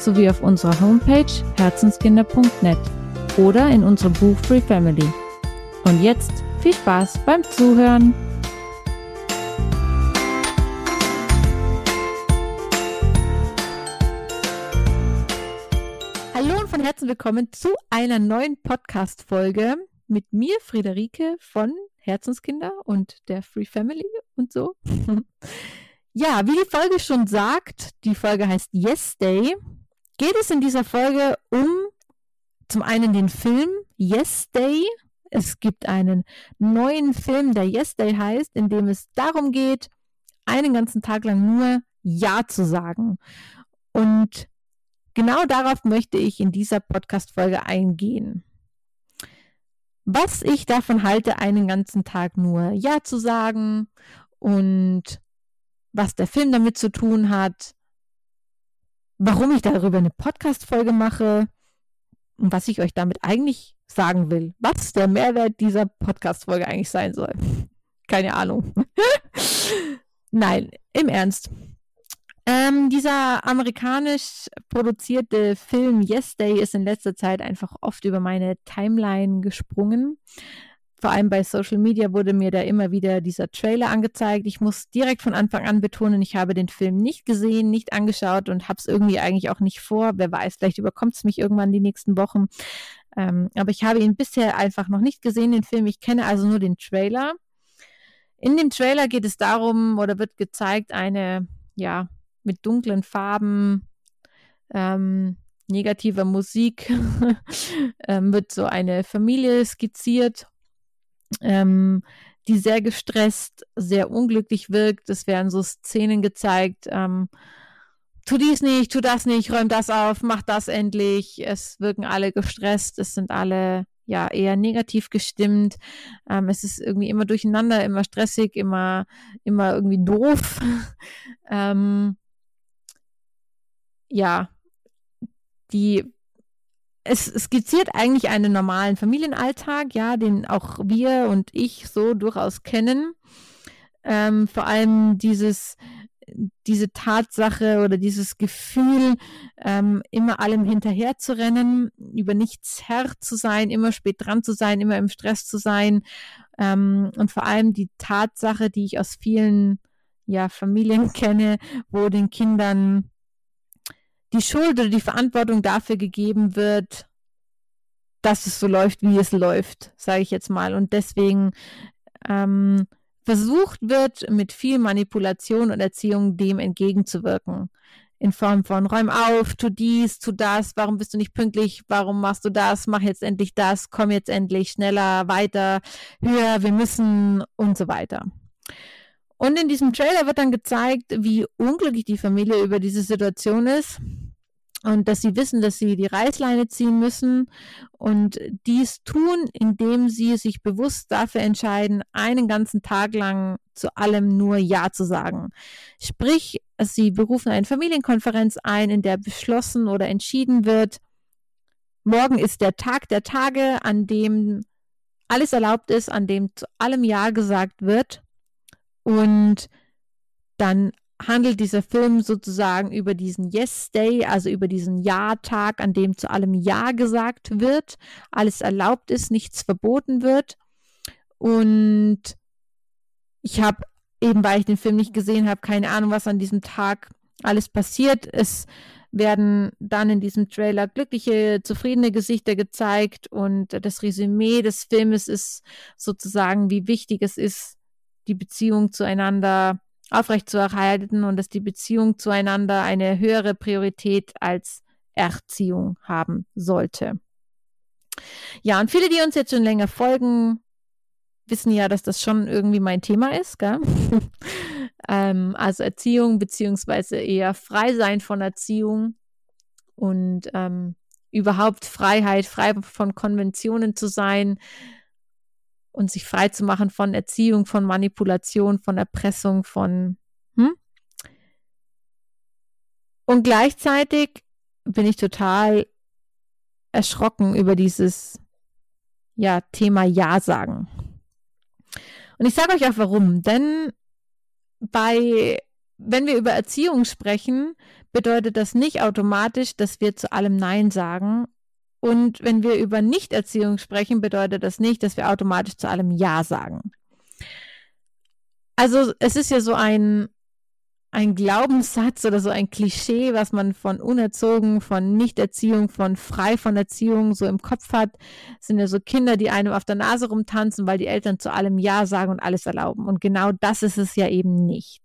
sowie auf unserer Homepage herzenskinder.net oder in unserem Buch Free Family. Und jetzt viel Spaß beim Zuhören! Hallo und von Herzen willkommen zu einer neuen Podcast-Folge mit mir, Friederike von Herzenskinder und der Free Family und so. ja, wie die Folge schon sagt, die Folge heißt Yes Day, geht es in dieser Folge um zum einen den Film Yes Day. Es gibt einen neuen Film, der Yes Day heißt, in dem es darum geht, einen ganzen Tag lang nur Ja zu sagen. Und genau darauf möchte ich in dieser Podcast-Folge eingehen was ich davon halte, einen ganzen Tag nur Ja zu sagen und was der Film damit zu tun hat, warum ich darüber eine Podcast-Folge mache und was ich euch damit eigentlich sagen will, was der Mehrwert dieser Podcast-Folge eigentlich sein soll. Keine Ahnung. Nein, im Ernst. Ähm, dieser amerikanisch produzierte Film Yes Day ist in letzter Zeit einfach oft über meine Timeline gesprungen. Vor allem bei Social Media wurde mir da immer wieder dieser Trailer angezeigt. Ich muss direkt von Anfang an betonen, ich habe den Film nicht gesehen, nicht angeschaut und habe es irgendwie eigentlich auch nicht vor. Wer weiß, vielleicht überkommt es mich irgendwann die nächsten Wochen. Ähm, aber ich habe ihn bisher einfach noch nicht gesehen, den Film. Ich kenne also nur den Trailer. In dem Trailer geht es darum oder wird gezeigt, eine, ja, mit dunklen Farben, ähm, negativer Musik ähm, wird so eine Familie skizziert, ähm, die sehr gestresst, sehr unglücklich wirkt. Es werden so Szenen gezeigt, ähm, tu dies nicht, tu das nicht, räum das auf, mach das endlich. Es wirken alle gestresst, es sind alle ja eher negativ gestimmt. Ähm, es ist irgendwie immer durcheinander, immer stressig, immer, immer irgendwie doof. ähm, ja, die es skizziert eigentlich einen normalen Familienalltag, ja, den auch wir und ich so durchaus kennen. Ähm, vor allem dieses, diese Tatsache oder dieses Gefühl, ähm, immer allem hinterher zu rennen, über nichts Herr zu sein, immer spät dran zu sein, immer im Stress zu sein. Ähm, und vor allem die Tatsache, die ich aus vielen ja, Familien kenne, wo den Kindern die Schuld oder die Verantwortung dafür gegeben wird, dass es so läuft, wie es läuft, sage ich jetzt mal. Und deswegen ähm, versucht wird, mit viel Manipulation und Erziehung dem entgegenzuwirken. In Form von räum auf, tu dies, tu das, warum bist du nicht pünktlich, warum machst du das, mach jetzt endlich das, komm jetzt endlich schneller, weiter, höher, wir müssen und so weiter. Und in diesem Trailer wird dann gezeigt, wie unglücklich die Familie über diese Situation ist und dass sie wissen, dass sie die Reißleine ziehen müssen und dies tun, indem sie sich bewusst dafür entscheiden, einen ganzen Tag lang zu allem nur Ja zu sagen. Sprich, sie berufen eine Familienkonferenz ein, in der beschlossen oder entschieden wird, morgen ist der Tag der Tage, an dem alles erlaubt ist, an dem zu allem Ja gesagt wird und dann handelt dieser Film sozusagen über diesen Yes Day, also über diesen Ja-Tag, an dem zu allem Ja gesagt wird, alles erlaubt ist, nichts verboten wird. Und ich habe eben, weil ich den Film nicht gesehen habe, keine Ahnung, was an diesem Tag alles passiert. Es werden dann in diesem Trailer glückliche, zufriedene Gesichter gezeigt und das Resümee des Filmes ist sozusagen, wie wichtig es ist, die Beziehung zueinander aufrechtzuerhalten und dass die Beziehung zueinander eine höhere Priorität als Erziehung haben sollte. Ja, und viele, die uns jetzt schon länger folgen, wissen ja, dass das schon irgendwie mein Thema ist, gell? ähm, also Erziehung beziehungsweise eher Freisein von Erziehung. und ähm, überhaupt Freiheit, frei von Konventionen zu sein und sich frei zu machen von Erziehung, von Manipulation, von Erpressung, von hm? Und gleichzeitig bin ich total erschrocken über dieses ja, Thema Ja sagen. Und ich sage euch auch warum. Denn bei, wenn wir über Erziehung sprechen, bedeutet das nicht automatisch, dass wir zu allem Nein sagen. Und wenn wir über Nichterziehung sprechen, bedeutet das nicht, dass wir automatisch zu allem Ja sagen. Also es ist ja so ein, ein Glaubenssatz oder so ein Klischee, was man von Unerzogen, von Nichterziehung, von frei von Erziehung so im Kopf hat, sind ja so Kinder, die einem auf der Nase rumtanzen, weil die Eltern zu allem Ja sagen und alles erlauben. Und genau das ist es ja eben nicht.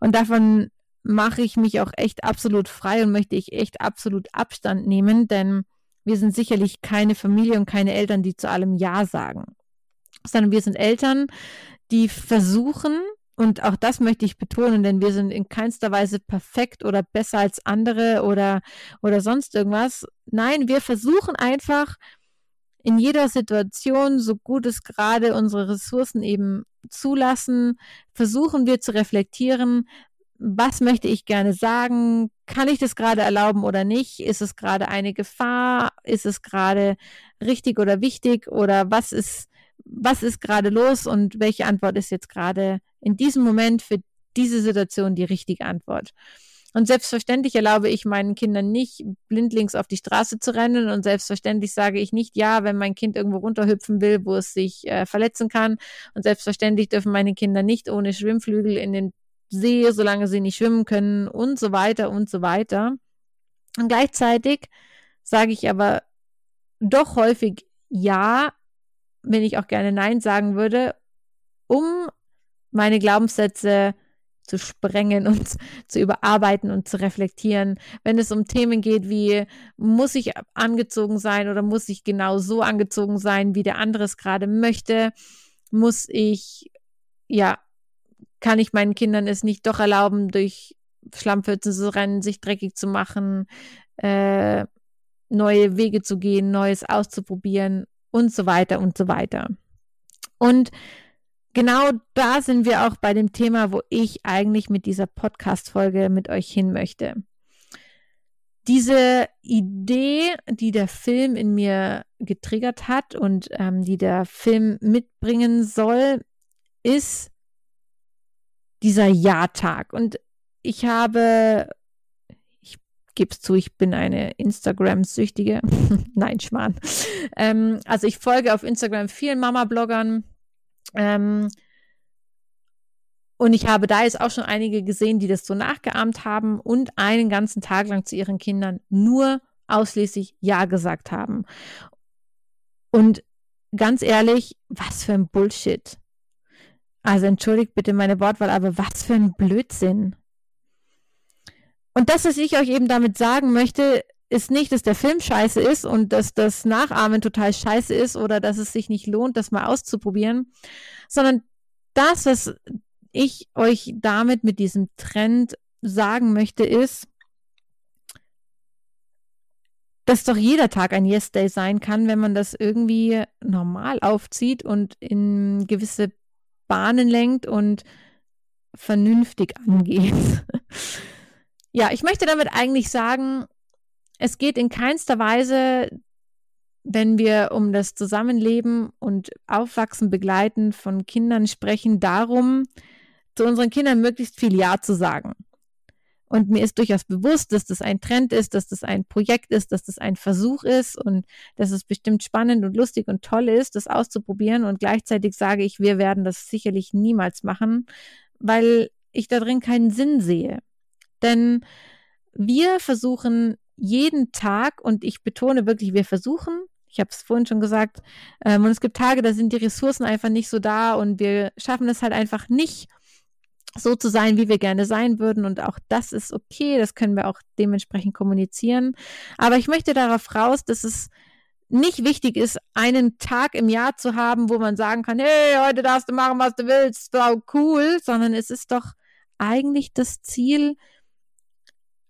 Und davon mache ich mich auch echt absolut frei und möchte ich echt absolut Abstand nehmen, denn wir sind sicherlich keine Familie und keine Eltern, die zu allem Ja sagen, sondern wir sind Eltern, die versuchen, und auch das möchte ich betonen, denn wir sind in keinster Weise perfekt oder besser als andere oder, oder sonst irgendwas. Nein, wir versuchen einfach in jeder Situation, so gut es gerade unsere Ressourcen eben zulassen, versuchen wir zu reflektieren, was möchte ich gerne sagen? Kann ich das gerade erlauben oder nicht? Ist es gerade eine Gefahr? Ist es gerade richtig oder wichtig? Oder was ist, was ist gerade los und welche Antwort ist jetzt gerade in diesem Moment für diese Situation die richtige Antwort? Und selbstverständlich erlaube ich meinen Kindern nicht, blindlings auf die Straße zu rennen. Und selbstverständlich sage ich nicht ja, wenn mein Kind irgendwo runterhüpfen will, wo es sich äh, verletzen kann. Und selbstverständlich dürfen meine Kinder nicht ohne Schwimmflügel in den See, solange sie nicht schwimmen können und so weiter und so weiter. Und gleichzeitig sage ich aber doch häufig ja, wenn ich auch gerne Nein sagen würde, um meine Glaubenssätze zu sprengen und zu überarbeiten und zu reflektieren. Wenn es um Themen geht wie, muss ich angezogen sein oder muss ich genau so angezogen sein, wie der andere es gerade möchte? Muss ich, ja, kann ich meinen Kindern es nicht doch erlauben, durch Schlammpfützen zu rennen, sich dreckig zu machen, äh, neue Wege zu gehen, Neues auszuprobieren und so weiter und so weiter. Und genau da sind wir auch bei dem Thema, wo ich eigentlich mit dieser Podcast-Folge mit euch hin möchte. Diese Idee, die der Film in mir getriggert hat und ähm, die der Film mitbringen soll, ist dieser Ja-Tag. Und ich habe, ich gebe es zu, ich bin eine Instagram-Süchtige. Nein, Schmarrn. Ähm, also ich folge auf Instagram vielen Mama-Bloggern. Ähm, und ich habe da jetzt auch schon einige gesehen, die das so nachgeahmt haben und einen ganzen Tag lang zu ihren Kindern nur ausschließlich Ja gesagt haben. Und ganz ehrlich, was für ein Bullshit. Also entschuldigt bitte meine Wortwahl, aber was für ein Blödsinn. Und das, was ich euch eben damit sagen möchte, ist nicht, dass der Film scheiße ist und dass das Nachahmen total scheiße ist oder dass es sich nicht lohnt, das mal auszuprobieren, sondern das, was ich euch damit mit diesem Trend sagen möchte, ist, dass doch jeder Tag ein Yes Day sein kann, wenn man das irgendwie normal aufzieht und in gewisse Bahnen lenkt und vernünftig angeht. ja, ich möchte damit eigentlich sagen, es geht in keinster Weise, wenn wir um das Zusammenleben und Aufwachsen, Begleiten von Kindern sprechen, darum, zu unseren Kindern möglichst viel Ja zu sagen. Und mir ist durchaus bewusst, dass das ein Trend ist, dass das ein Projekt ist, dass das ein Versuch ist und dass es bestimmt spannend und lustig und toll ist, das auszuprobieren. Und gleichzeitig sage ich, wir werden das sicherlich niemals machen, weil ich da drin keinen Sinn sehe. Denn wir versuchen jeden Tag, und ich betone wirklich, wir versuchen, ich habe es vorhin schon gesagt, ähm, und es gibt Tage, da sind die Ressourcen einfach nicht so da und wir schaffen es halt einfach nicht, so zu sein, wie wir gerne sein würden. Und auch das ist okay. Das können wir auch dementsprechend kommunizieren. Aber ich möchte darauf raus, dass es nicht wichtig ist, einen Tag im Jahr zu haben, wo man sagen kann, hey, heute darfst du machen, was du willst, so cool, sondern es ist doch eigentlich das Ziel,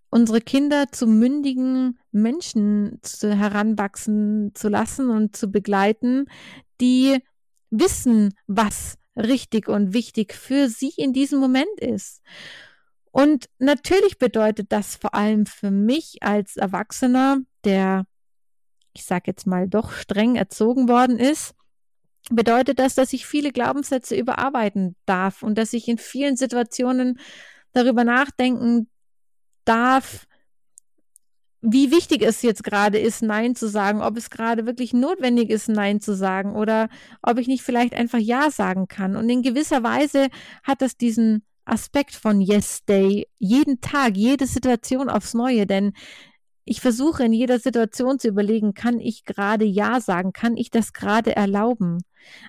unsere Kinder zu mündigen Menschen zu, heranwachsen zu lassen und zu begleiten, die wissen, was richtig und wichtig für sie in diesem Moment ist. Und natürlich bedeutet das vor allem für mich als Erwachsener, der, ich sage jetzt mal, doch streng erzogen worden ist, bedeutet das, dass ich viele Glaubenssätze überarbeiten darf und dass ich in vielen Situationen darüber nachdenken darf, wie wichtig es jetzt gerade ist, Nein zu sagen, ob es gerade wirklich notwendig ist, Nein zu sagen oder ob ich nicht vielleicht einfach Ja sagen kann. Und in gewisser Weise hat das diesen Aspekt von Yes Day jeden Tag, jede Situation aufs Neue, denn ich versuche in jeder Situation zu überlegen, kann ich gerade Ja sagen, kann ich das gerade erlauben?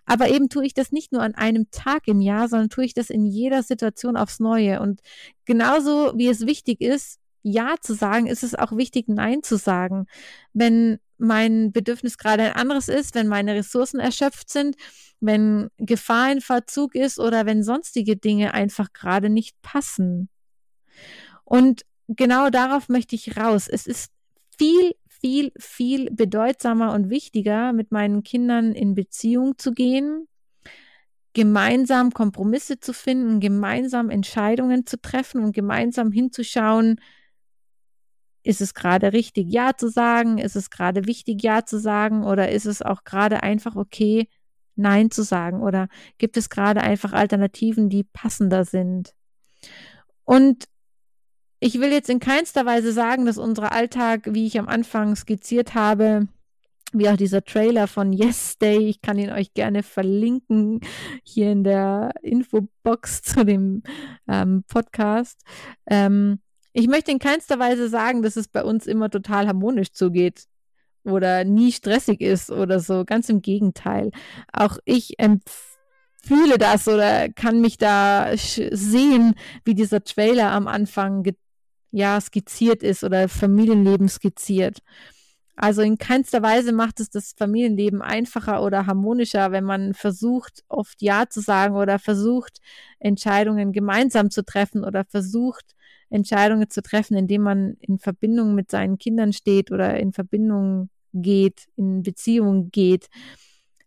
Aber eben tue ich das nicht nur an einem Tag im Jahr, sondern tue ich das in jeder Situation aufs Neue. Und genauso wie es wichtig ist, ja zu sagen, ist es auch wichtig, Nein zu sagen. Wenn mein Bedürfnis gerade ein anderes ist, wenn meine Ressourcen erschöpft sind, wenn Gefahr in Verzug ist oder wenn sonstige Dinge einfach gerade nicht passen. Und genau darauf möchte ich raus. Es ist viel, viel, viel bedeutsamer und wichtiger, mit meinen Kindern in Beziehung zu gehen, gemeinsam Kompromisse zu finden, gemeinsam Entscheidungen zu treffen und gemeinsam hinzuschauen, ist es gerade richtig, Ja zu sagen? Ist es gerade wichtig, Ja zu sagen? Oder ist es auch gerade einfach okay, Nein zu sagen? Oder gibt es gerade einfach Alternativen, die passender sind? Und ich will jetzt in keinster Weise sagen, dass unser Alltag, wie ich am Anfang skizziert habe, wie auch dieser Trailer von Yes Day, ich kann ihn euch gerne verlinken hier in der Infobox zu dem ähm, Podcast. Ähm, ich möchte in keinster Weise sagen, dass es bei uns immer total harmonisch zugeht oder nie stressig ist oder so. Ganz im Gegenteil. Auch ich fühle das oder kann mich da sehen, wie dieser Trailer am Anfang ja, skizziert ist oder Familienleben skizziert. Also in keinster Weise macht es das Familienleben einfacher oder harmonischer, wenn man versucht, oft Ja zu sagen oder versucht, Entscheidungen gemeinsam zu treffen oder versucht, Entscheidungen zu treffen, indem man in Verbindung mit seinen Kindern steht oder in Verbindung geht, in Beziehung geht.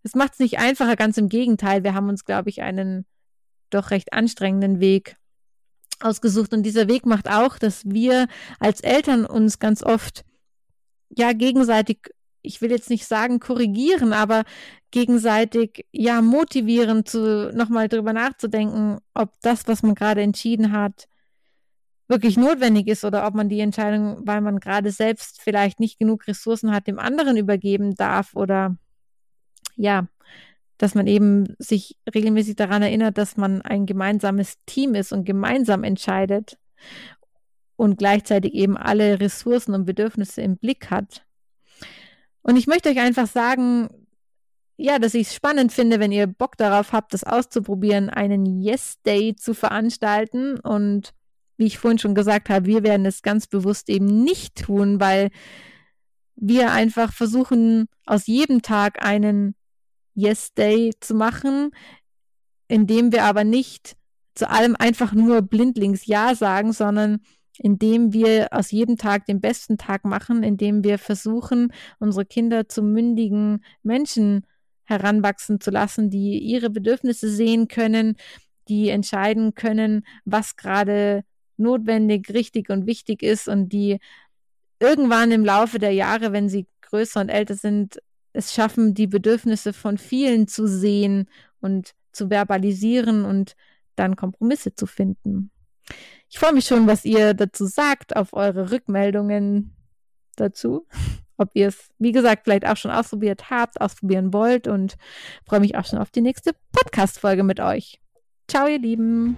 Das macht es nicht einfacher, ganz im Gegenteil. Wir haben uns, glaube ich, einen doch recht anstrengenden Weg ausgesucht. Und dieser Weg macht auch, dass wir als Eltern uns ganz oft ja gegenseitig, ich will jetzt nicht sagen korrigieren, aber gegenseitig ja motivieren, zu nochmal drüber nachzudenken, ob das, was man gerade entschieden hat, wirklich notwendig ist oder ob man die Entscheidung, weil man gerade selbst vielleicht nicht genug Ressourcen hat, dem anderen übergeben darf oder ja, dass man eben sich regelmäßig daran erinnert, dass man ein gemeinsames Team ist und gemeinsam entscheidet und gleichzeitig eben alle Ressourcen und Bedürfnisse im Blick hat. Und ich möchte euch einfach sagen, ja, dass ich es spannend finde, wenn ihr Bock darauf habt, das auszuprobieren, einen Yes Day zu veranstalten und wie ich vorhin schon gesagt habe, wir werden es ganz bewusst eben nicht tun, weil wir einfach versuchen, aus jedem Tag einen Yes Day zu machen, indem wir aber nicht zu allem einfach nur blindlings Ja sagen, sondern indem wir aus jedem Tag den besten Tag machen, indem wir versuchen, unsere Kinder zu mündigen Menschen heranwachsen zu lassen, die ihre Bedürfnisse sehen können, die entscheiden können, was gerade notwendig, richtig und wichtig ist und die irgendwann im Laufe der Jahre, wenn sie größer und älter sind, es schaffen, die Bedürfnisse von vielen zu sehen und zu verbalisieren und dann Kompromisse zu finden. Ich freue mich schon, was ihr dazu sagt, auf eure Rückmeldungen dazu. Ob ihr es, wie gesagt, vielleicht auch schon ausprobiert habt, ausprobieren wollt und freue mich auch schon auf die nächste Podcast-Folge mit euch. Ciao, ihr Lieben.